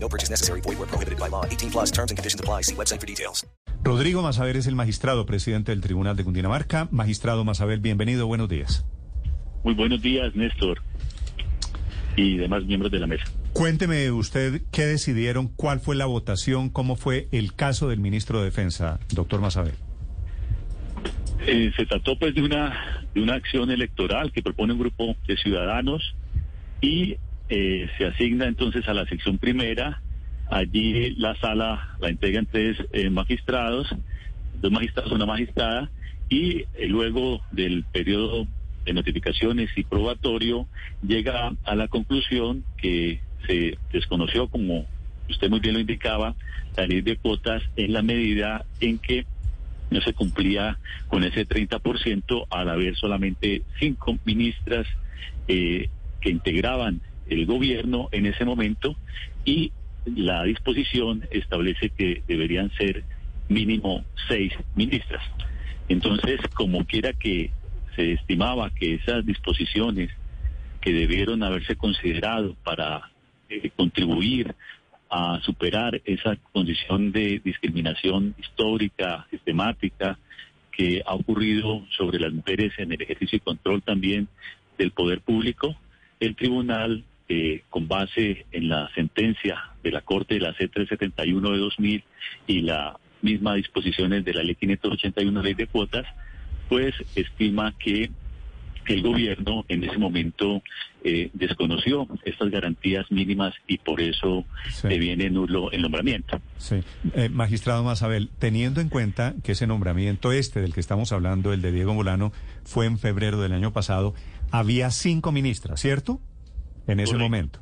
No purchase necessary. Void where prohibited by law. 18 plus terms and conditions apply. See website for details. Rodrigo Masaber es el magistrado presidente del Tribunal de Cundinamarca. Magistrado Masaber, bienvenido, buenos días. Muy buenos días, Néstor, y demás miembros de la mesa. Cuénteme usted qué decidieron, cuál fue la votación, cómo fue el caso del ministro de Defensa, doctor Masaber. Eh, se trató pues de una, de una acción electoral que propone un grupo de ciudadanos y eh, se asigna entonces a la sección primera. Allí la sala la entregan tres eh, magistrados, dos magistrados, una magistrada, y eh, luego del periodo de notificaciones y probatorio llega a la conclusión que se desconoció, como usted muy bien lo indicaba, ley de cuotas en la medida en que no se cumplía con ese 30% al haber solamente cinco ministras eh, que integraban el gobierno en ese momento y la disposición establece que deberían ser mínimo seis ministras. Entonces, como quiera que se estimaba que esas disposiciones que debieron haberse considerado para eh, contribuir a superar esa condición de discriminación histórica, sistemática, que ha ocurrido sobre las mujeres en el ejercicio y control también del poder público, el tribunal, eh, con base en la sentencia de la Corte de la C371 de 2000 y la misma disposiciones de la Ley 581, Ley de Cuotas, pues estima que el gobierno en ese momento eh, desconoció estas garantías mínimas y por eso Sí. deviene nulo el nombramiento. Sí. Eh, magistrado Masabel, teniendo en cuenta que ese nombramiento este del que estamos hablando, el de Diego Molano, fue en febrero del año pasado, había cinco ministras, ¿cierto? En ese Correcto. momento.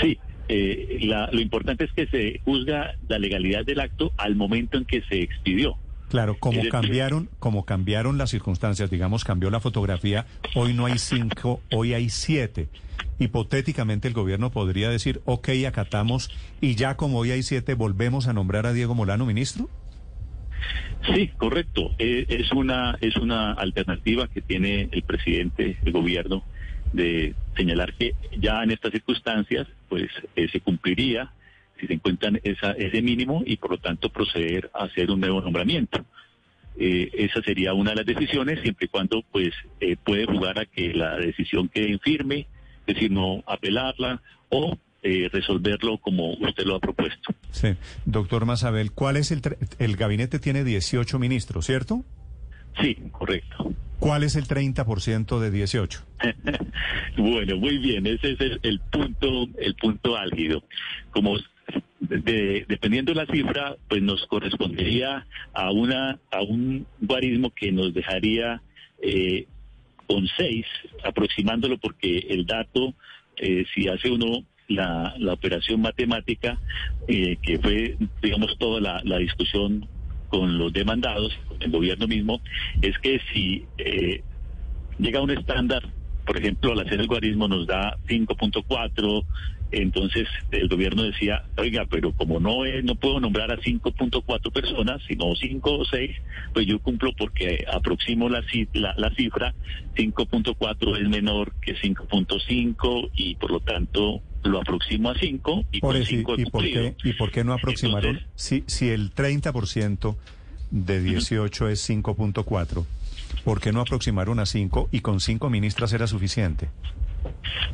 Sí, eh, la- lo importante es que se juzga la legalidad del acto al momento en que se expidió. Claro, como decir- cambiaron, como cambiaron las circunstancias, digamos, cambió la fotografía, hoy no hay cinco, hoy hay siete. Hipotéticamente el gobierno podría decir, ok, acatamos, y ya como hoy hay siete, volvemos a nombrar a Diego Molano ministro. Sí, correcto. Eh, es una es una alternativa que tiene el presidente del gobierno de señalar que ya en estas circunstancias, pues eh, se cumpliría si se encuentran esa, ese mínimo y por lo tanto proceder a hacer un nuevo nombramiento. Eh, esa sería una de las decisiones, siempre y cuando pues eh, puede jugar a que la decisión quede firme, es decir, no apelarla o eh, resolverlo como usted lo ha propuesto. Sí. Doctor Masabel, ¿cuál es el, el gabinete tiene 18 ministros, ¿cierto? Sí, correcto. ¿Cuál es el 30% de 18? Bueno, muy bien, ese es el, el punto, el punto álgido. Como de- dependiendo de la cifra, pues nos correspondería a una a un guarismo que nos dejaría eh, con seis, aproximándolo porque el dato, eh, si hace uno la, la operación matemática, eh, que fue, digamos, toda la, la discusión con los demandados, con el gobierno mismo, es que si eh, llega a un estándar, por ejemplo, al hacer el guarismo nos da 5.4, entonces el gobierno decía, oiga, pero como no es, no puedo nombrar a 5.4 personas, sino 5 o 6, pues yo cumplo porque aproximo la, la, la cifra, 5.4 es menor que 5.5 y por lo tanto lo aproximo a 5 y Por 5 ¿y, por qué, cumplido. ¿Y por qué no aproximaron? Entonces- si, si el 30% de 18 es 5.4, ¿por qué no aproximaron a 5 y con 5 ministras era suficiente?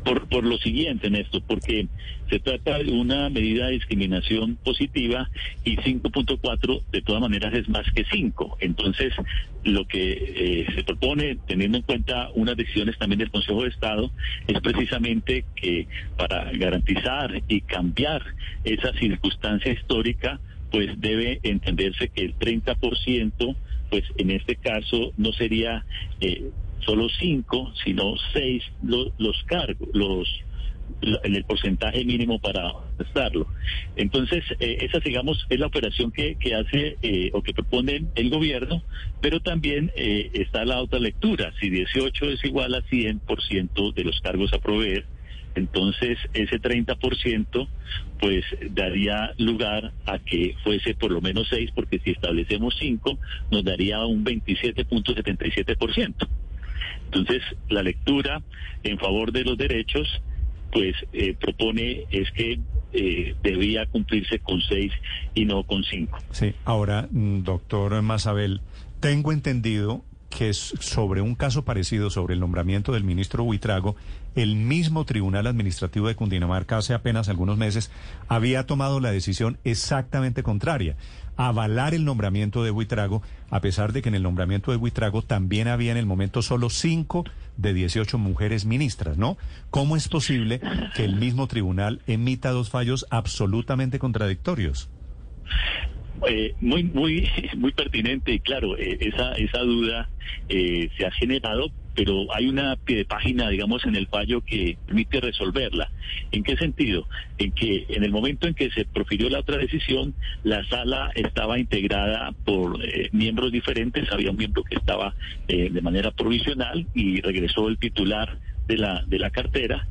Por, por lo siguiente, Néstor, porque se trata de una medida de discriminación positiva y 5.4 de todas maneras es más que 5. Entonces, lo que eh, se propone, teniendo en cuenta unas decisiones también del Consejo de Estado, es precisamente que para garantizar y cambiar esa circunstancia histórica, pues debe entenderse que el 30%, pues en este caso no sería... Eh, solo cinco, sino seis lo- los cargos, los en el porcentaje mínimo para estarlo. Entonces, eh, esa, digamos, es la operación que, que hace eh, o que propone el gobierno, pero también eh, está la otra lectura. Si 18 es igual a 100% de los cargos a proveer, entonces ese 30% pues daría lugar a que fuese por lo menos 6, porque si establecemos 5 nos daría un 27.77%. Entonces, la lectura en favor de los derechos, pues eh, propone es que eh, debía cumplirse con seis y no con cinco. Sí, ahora, mm, doctor Mazabel, tengo entendido que sobre un caso parecido, sobre el nombramiento del ministro Huitrago, el mismo Tribunal Administrativo de Cundinamarca hace apenas algunos meses había tomado la decisión exactamente contraria, avalar el nombramiento de Huitrago, a pesar de que en el nombramiento de Huitrago también había en el momento solo cinco de 18 mujeres ministras, ¿no? ¿Cómo es posible que el mismo tribunal emita dos fallos absolutamente contradictorios? Eh, muy, muy, muy pertinente y claro, eh, esa, esa duda eh, se ha generado, pero hay una pie de página, digamos, en el fallo que permite resolverla. ¿En qué sentido? En que en el momento en que se profirió la otra decisión, la sala estaba integrada por eh, miembros diferentes, había un miembro que estaba eh, de manera provisional y regresó el titular de la, de la cartera.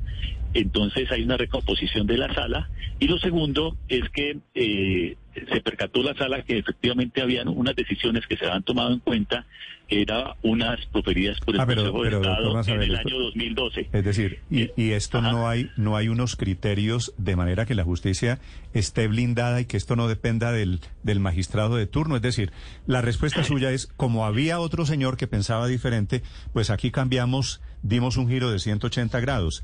Entonces hay una recomposición de la sala. Y lo segundo es que eh, se percató la sala que efectivamente habían unas decisiones que se habían tomado en cuenta, que eran unas proferidas por el Ah, pero- Consejo pero, de Estado en el año 2012. Es decir, y, y esto ajá. no hay no hay unos criterios de manera que la justicia esté blindada y que esto no dependa del, del magistrado de turno. Es decir, la respuesta suya es, como había otro señor que pensaba diferente, pues aquí cambiamos, dimos un giro de 180 grados.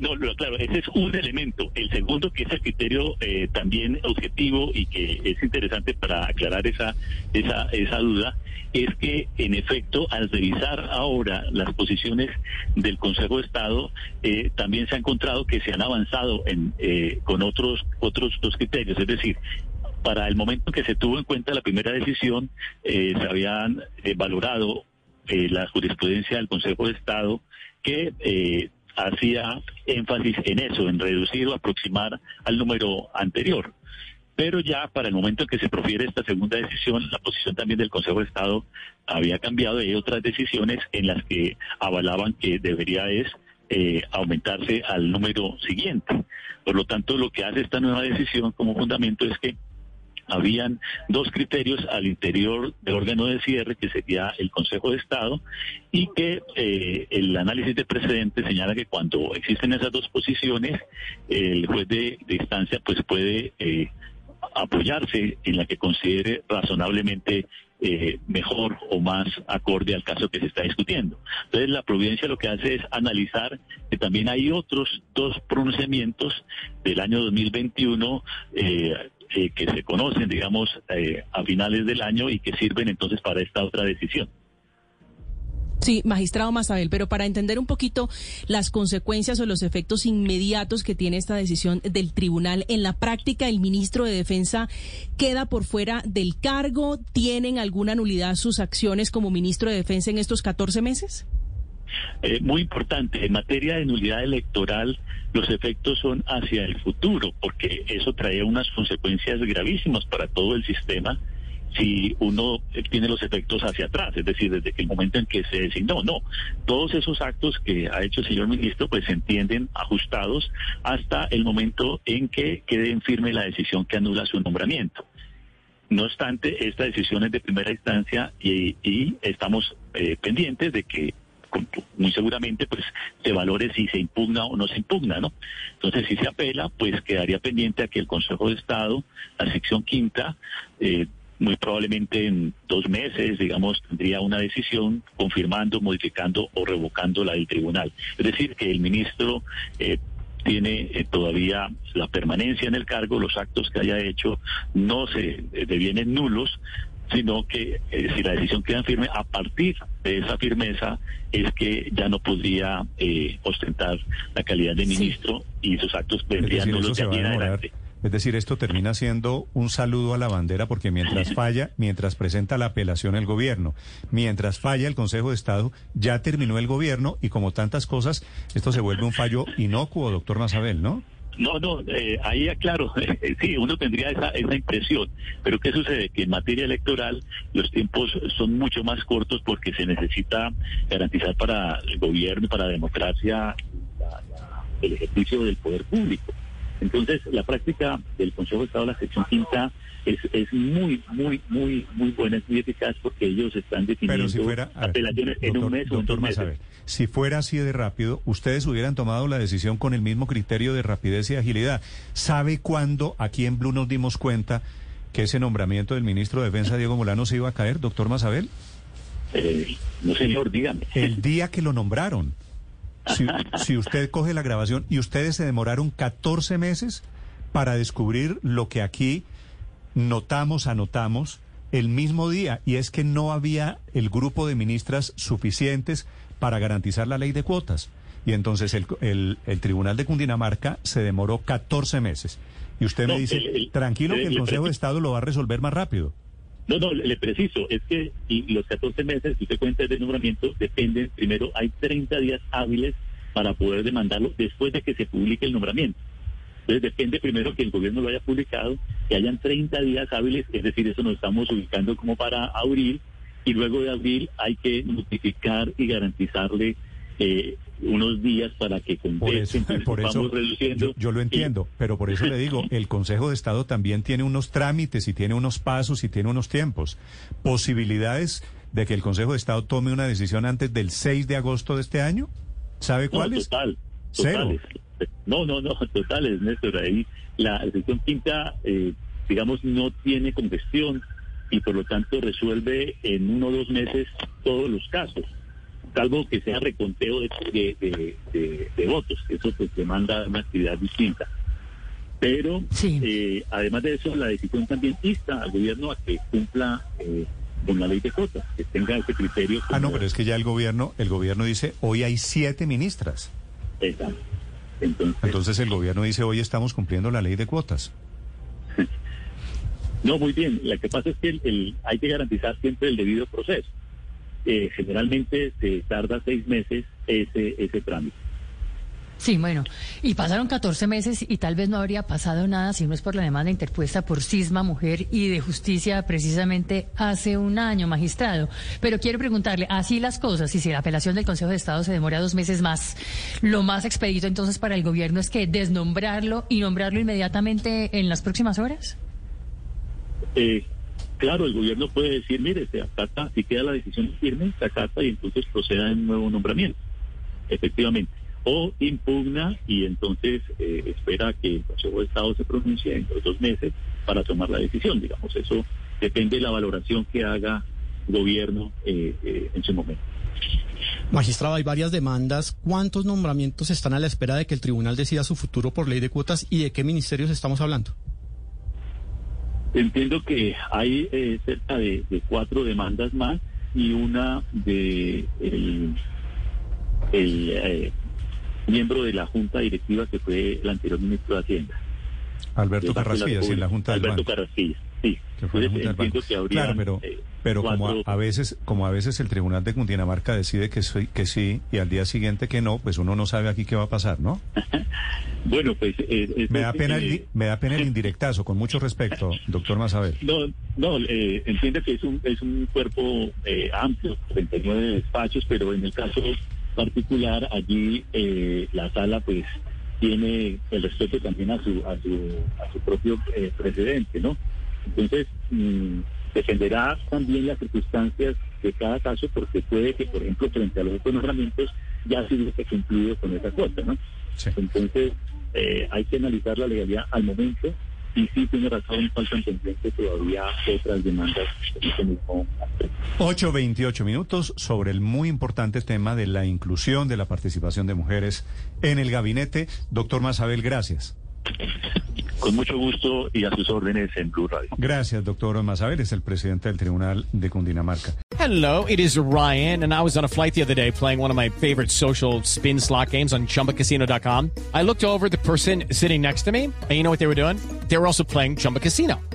No, no, claro, ese es un elemento. El segundo, que es el criterio eh, también objetivo y que es interesante para aclarar esa, esa, esa duda, es que en efecto, al revisar ahora las posiciones del Consejo de Estado, eh, también se ha encontrado que se han avanzado en, eh, con otros, otros dos criterios. Es decir, para el momento en que se tuvo en cuenta la primera decisión, eh, se habían valorado eh, la jurisprudencia del Consejo de Estado que eh, hacía énfasis en eso, en reducir o aproximar al número anterior. Pero ya para el momento en que se profiere esta segunda decisión, la posición también del Consejo de Estado había cambiado y hay otras decisiones en las que avalaban que debería es eh, aumentarse al número siguiente. Por lo tanto, lo que hace esta nueva decisión como fundamento es que habían dos criterios al interior del órgano de cierre, que sería el Consejo de Estado, y que eh, el análisis de precedentes señala que cuando existen esas dos posiciones, el juez de, de instancia pues puede eh, apoyarse en la que considere razonablemente eh, mejor o más acorde al caso que se está discutiendo. Entonces la providencia lo que hace es analizar que también hay otros dos pronunciamientos del año 2021 eh, eh, que se conocen, digamos, eh, a finales del año y que sirven entonces para esta otra decisión. Sí, magistrado Mazabel, pero para entender un poquito las consecuencias o los efectos inmediatos que tiene esta decisión del tribunal, en la práctica el ministro de Defensa queda por fuera del cargo, ¿tienen alguna nulidad sus acciones como ministro de Defensa en estos 14 meses? Eh, muy importante, en materia de nulidad electoral, los efectos son hacia el futuro, porque eso trae unas consecuencias gravísimas para todo el sistema si uno tiene los efectos hacia atrás, es decir, desde el momento en que se designó. No, todos esos actos que ha hecho el señor ministro pues se entienden ajustados hasta el momento en que quede en firme la decisión que anula su nombramiento. No obstante, esta decisión es de primera instancia y, y estamos eh, pendientes de que muy seguramente pues se valore si se impugna o no se impugna, ¿no? Entonces, si se apela, pues quedaría pendiente a que el Consejo de Estado, la sección quinta, eh, muy probablemente en dos meses, digamos, tendría una decisión confirmando, modificando o revocando la del tribunal. Es decir, que el ministro eh, tiene eh, todavía la permanencia en el cargo, los actos que haya hecho no se eh, devienen nulos, sino que eh, si la decisión queda firme, a partir de esa firmeza es que ya no podría eh, ostentar la calidad de ministro y sus actos vendrían se de aquí en adelante. Es decir, esto termina siendo un saludo a la bandera porque mientras falla, mientras presenta la apelación el gobierno, mientras falla el Consejo de Estado, ya terminó el gobierno y como tantas cosas, esto se vuelve un fallo inocuo, doctor Mazabel, ¿no? No, no, eh, ahí aclaro, sí, uno tendría esa, esa impresión, pero ¿qué sucede? Que en materia electoral los tiempos son mucho más cortos porque se necesita garantizar para el gobierno para la democracia la- el ejercicio del poder público. Entonces, la práctica del Consejo de Estado de la sección quinta es, es muy, muy, muy, muy buena, es muy eficaz porque ellos están definiendo Pero si fuera, ver, apelaciones en un mes o en doctor dos meses. Si fuera así de rápido, ustedes hubieran tomado la decisión con el mismo criterio de rapidez y agilidad. ¿Sabe cuándo aquí en Blue nos dimos cuenta que ese nombramiento del ministro de Defensa, Diego Molano, se iba a caer, doctor Mazabel? Eh, no, señor, dígame. El día que lo nombraron. Si, si usted coge la grabación y ustedes se demoraron 14 meses para descubrir lo que aquí notamos, anotamos el mismo día, y es que no había el grupo de ministras suficientes para garantizar la ley de cuotas. Y entonces el, el- el Tribunal de Cundinamarca se demoró 14 meses. Y usted No, me dice, el- tranquilo que el- Consejo de Estado lo va a resolver más rápido. No, no, le preciso, es que los 14 meses que usted cuenta de nombramiento dependen, primero, hay 30 días hábiles para poder demandarlo después de que se publique el nombramiento. Entonces depende primero que el gobierno lo haya publicado, que hayan 30 días hábiles, es decir, eso nos estamos ubicando como para abril, y luego de abril hay que notificar y garantizarle eh, unos días para que Por conteste, eso, entonces por eso vamos reduciendo. yo, yo lo y- entiendo, pero por eso le digo, el Consejo de Estado también tiene unos trámites y tiene unos pasos y tiene unos tiempos. Posibilidades de que el Consejo de Estado tome una decisión antes del 6 de agosto de este año. ¿Sabe No, cuáles? Total, Cero. totales. No, no, no, totales, Néstor. Ahí la sección quinta, eh, digamos, no tiene congestión y por lo tanto resuelve en uno o dos meses todos los casos, salvo que sea reconteo de, de, de- de- de votos. Eso pues demanda una actividad distinta. Pero Sí. eh, además de eso, la decisión también insta al gobierno a que cumpla eh, con la ley de cuotas, que tenga ese criterio. Ah, no, pero es que ya el gobierno, el gobierno dice, hoy hay siete ministras. Exacto. Entonces, Entonces el gobierno dice, hoy estamos cumpliendo la ley de cuotas. No, muy bien. Lo que pasa es que el- el- hay que garantizar siempre el debido proceso. Eh, generalmente se tarda seis meses ese, ese trámite. Sí, bueno, y pasaron 14 meses y tal vez no habría pasado nada si no es por la demanda interpuesta por Cisma Mujer y de Justicia precisamente hace un año, magistrado. Pero quiero preguntarle, así las cosas, y si la apelación del Consejo de Estado se demora dos meses más, lo más expedito entonces para el gobierno es que desnombrarlo y nombrarlo inmediatamente en las próximas horas. Eh, claro, el gobierno puede decir, mire, se acata, si queda la decisión firme, se acata y entonces proceda en nuevo nombramiento, efectivamente. O impugna y entonces eh, espera que el Consejo de Estado se pronuncie en los dos meses para tomar la decisión, digamos. Eso depende de la valoración que haga el gobierno eh, eh, en su momento. Magistrado, hay varias demandas. ¿Cuántos nombramientos están a la espera de que el tribunal decida su futuro por ley de cuotas y de qué ministerios estamos hablando? Entiendo que hay eh, cerca de, de cuatro demandas más y una de el, el, eh, miembro de la junta directiva que fue el anterior ministro de Hacienda. Alberto del Carrasquilla, sí, en la. Junta del Alberto Banco. Carrasquilla, sí. que Entonces, Banco. Claro, pero, eh, pero como a, veces, como a veces el Tribunal de Cundinamarca decide que, sí- que sí y al día siguiente que no, pues uno no sabe aquí qué va a pasar, ¿no? Bueno, pues... eh, Me da pena, el, eh, me da pena el indirectazo, con mucho respeto, doctor Mazabel. No, no, eh, entiende que es un, es un cuerpo eh, amplio, 39 despachos, pero en el caso particular allí eh, la sala pues tiene el respeto también a su a su, a su propio eh, precedente, ¿no? Entonces mm, dependerá también las circunstancias de cada caso, porque puede que, por ejemplo, frente a los otros nombramientos ya se hubiese cumplido con esa cuota, ¿no? Sí. Entonces, eh, hay que analizar la legalidad al momento Y sí, tiene razón, faltan pendientes todavía otras demandas en este mismo aspecto. 8.28 minutos sobre el muy importante tema de la inclusión, de la participación de mujeres en el gabinete. Doctor Mazabel, gracias. Con mucho gusto y a sus órdenes en Blue Radio. Gracias, doctor Mazabel, es el presidente del Tribunal de Cundinamarca. Hello, it is Ryan, and I was on a flight the other day playing one of my favorite social spin slot games on chumbacasino.com. I looked over the person sitting next to me, and you know what they were doing? They were also playing Chumba Casino.